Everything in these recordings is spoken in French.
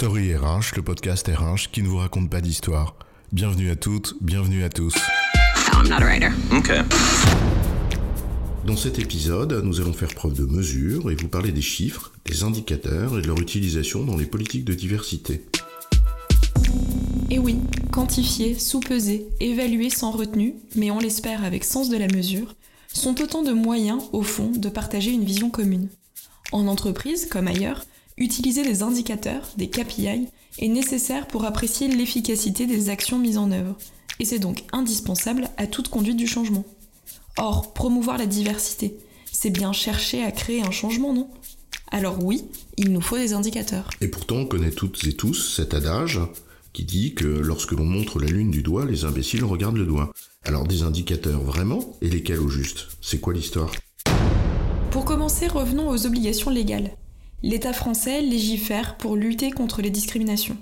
Story RH, le podcast RH qui ne vous raconte pas d'histoire. Bienvenue à toutes, bienvenue à tous. I'm not a writer. Okay. Dans cet épisode, nous allons faire preuve de mesure et vous parler des chiffres, des indicateurs et de leur utilisation dans les politiques de diversité. Et oui, quantifier, sous-peser, évaluer sans retenue, mais on l'espère avec sens de la mesure, sont autant de moyens, au fond, de partager une vision commune. En entreprise, comme ailleurs, utiliser des indicateurs, des KPI, est nécessaire pour apprécier l'efficacité des actions mises en œuvre, et c'est donc indispensable à toute conduite du changement. Or, promouvoir la diversité, c'est bien chercher à créer un changement, non? Alors oui, il nous faut des indicateurs. Et pourtant, on connaît toutes et tous cet adage qui dit que lorsque l'on montre la lune du doigt, les imbéciles regardent le doigt. Alors des indicateurs vraiment? Et lesquels au juste? C'est quoi l'histoire? Pour commencer, revenons aux obligations légales. L'État français légifère pour lutter contre les discriminations.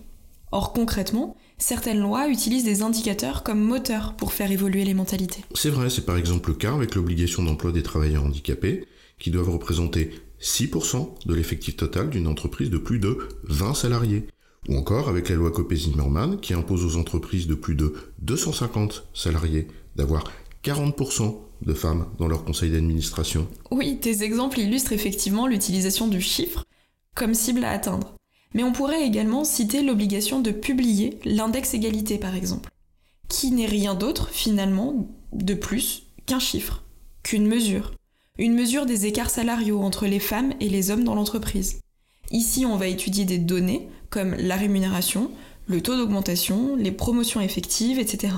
Or concrètement, certaines lois utilisent des indicateurs comme moteur pour faire évoluer les mentalités. C'est vrai, c'est par exemple le cas avec l'obligation d'emploi des travailleurs handicapés, qui doivent représenter 6% de l'effectif total d'une entreprise de plus de 20 salariés. Ou encore avec la loi Copé-Zimmermann qui impose aux entreprises de plus de 250 salariés d'avoir 40% de femmes dans leur conseil d'administration. Oui, tes exemples illustrent effectivement l'utilisation du chiffre comme cible à atteindre. Mais on pourrait également citer l'obligation de publier l'index égalité par exemple, qui n'est rien d'autre finalement de plus qu'un chiffre, qu'une mesure, une mesure des écarts salariaux entre les femmes et les hommes dans l'entreprise. Ici, on va étudier des données comme la rémunération, le taux d'augmentation, les promotions effectives, etc.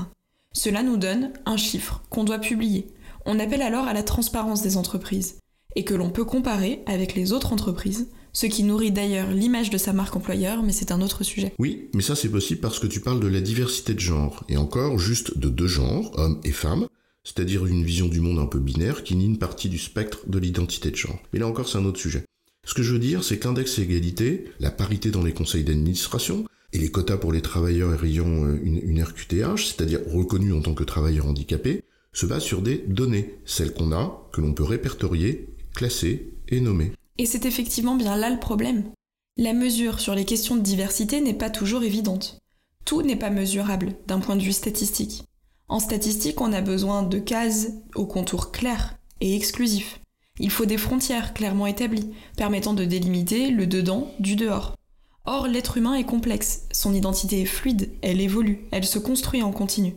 Cela nous donne un chiffre qu'on doit publier. On appelle alors à la transparence des entreprises et que l'on peut comparer avec les autres entreprises, ce qui nourrit d'ailleurs l'image de sa marque employeur, mais c'est un autre sujet. Oui, mais ça c'est possible parce que tu parles de la diversité de genre, et encore juste de deux genres, hommes et femmes, c'est-à-dire une vision du monde un peu binaire qui nie une partie du spectre de l'identité de genre. Mais là encore c'est un autre sujet. Ce que je veux dire, c'est qu'index égalité, la parité dans les conseils d'administration, et les quotas pour les travailleurs ayant euh, une, une RQTH, c'est-à-dire reconnus en tant que travailleurs handicapés, se basent sur des données, celles qu'on a, que l'on peut répertorier, classer et nommer. Et c'est effectivement bien là le problème. La mesure sur les questions de diversité n'est pas toujours évidente. Tout n'est pas mesurable d'un point de vue statistique. En statistique, on a besoin de cases aux contours clairs et exclusifs. Il faut des frontières clairement établies, permettant de délimiter le dedans du dehors. Or, l'être humain est complexe, son identité est fluide, elle évolue, elle se construit en continu.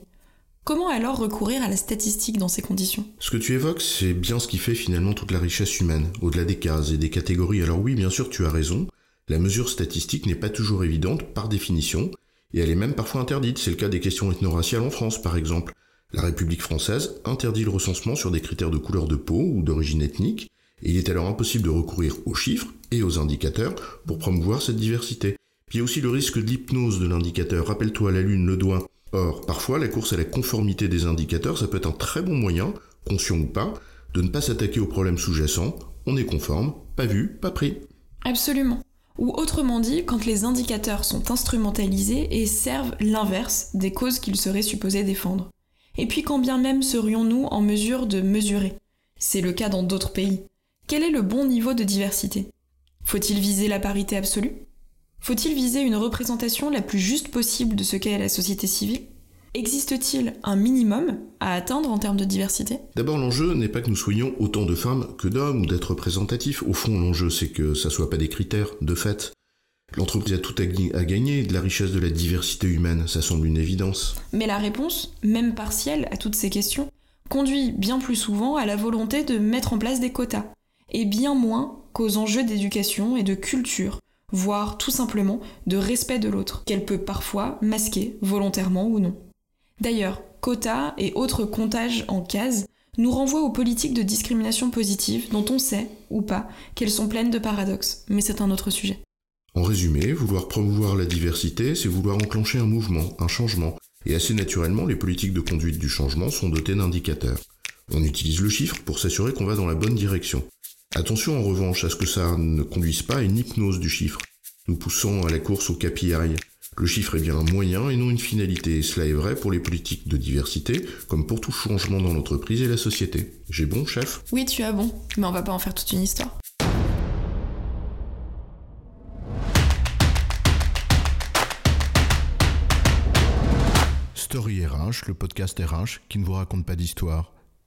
Comment alors recourir à la statistique dans ces conditions? Ce que tu évoques, c'est bien ce qui fait finalement toute la richesse humaine, au-delà des cases et des catégories. Alors oui, bien sûr, tu as raison, la mesure statistique n'est pas toujours évidente par définition, et elle est même parfois interdite. C'est le cas des questions ethno-raciales en France, par exemple. La République française interdit le recensement sur des critères de couleur de peau ou d'origine ethnique, et il est alors impossible de recourir aux chiffres et aux indicateurs pour promouvoir cette diversité. Puis il y a aussi le risque de l'hypnose de l'indicateur. Rappelle-toi la lune, le doigt. Or, parfois, la course à la conformité des indicateurs, ça peut être un très bon moyen, conscient ou pas, de ne pas s'attaquer aux problèmes sous-jacents. On est conforme, pas vu, pas pris. Absolument. Ou autrement dit, quand les indicateurs sont instrumentalisés et servent l'inverse des causes qu'ils seraient supposés défendre. Et puis quand bien même serions-nous en mesure de mesurer? C'est le cas dans d'autres pays. Quel est le bon niveau de diversité? Faut-il viser la parité absolue? Faut-il viser une représentation la plus juste possible de ce qu'est la société civile? Existe-t-il un minimum à atteindre en termes de diversité? D'abord, l'enjeu n'est pas que nous soyons autant de femmes que d'hommes ou d'être représentatifs. Au fond, l'enjeu, c'est que ça soit pas des critères, de fait. L'entreprise a tout à gagner de la richesse de la diversité humaine, ça semble une évidence. Mais la réponse, même partielle à toutes ces questions, conduit bien plus souvent à la volonté de mettre en place des quotas, et bien moins qu'aux enjeux d'éducation et de culture, voire tout simplement de respect de l'autre, qu'elle peut parfois masquer, volontairement ou non. D'ailleurs, quotas et autres comptages en cases nous renvoient aux politiques de discrimination positive dont on sait, ou pas, qu'elles sont pleines de paradoxes, mais c'est un autre sujet. En résumé, vouloir promouvoir la diversité, c'est vouloir enclencher un mouvement, un changement, et assez naturellement, les politiques de conduite du changement sont dotées d'indicateurs. On utilise le chiffre pour s'assurer qu'on va dans la bonne direction. Attention en revanche à ce que ça ne conduise pas à une hypnose du chiffre, nous poussons à la course au KPI. Le chiffre est bien un moyen et non une finalité, cela est vrai pour les politiques de diversité, comme pour tout changement dans l'entreprise et la société. J'ai bon, chef? Oui, tu as bon, mais on va pas en faire toute une histoire. Story RH, le podcast RH qui ne vous raconte pas d'histoire.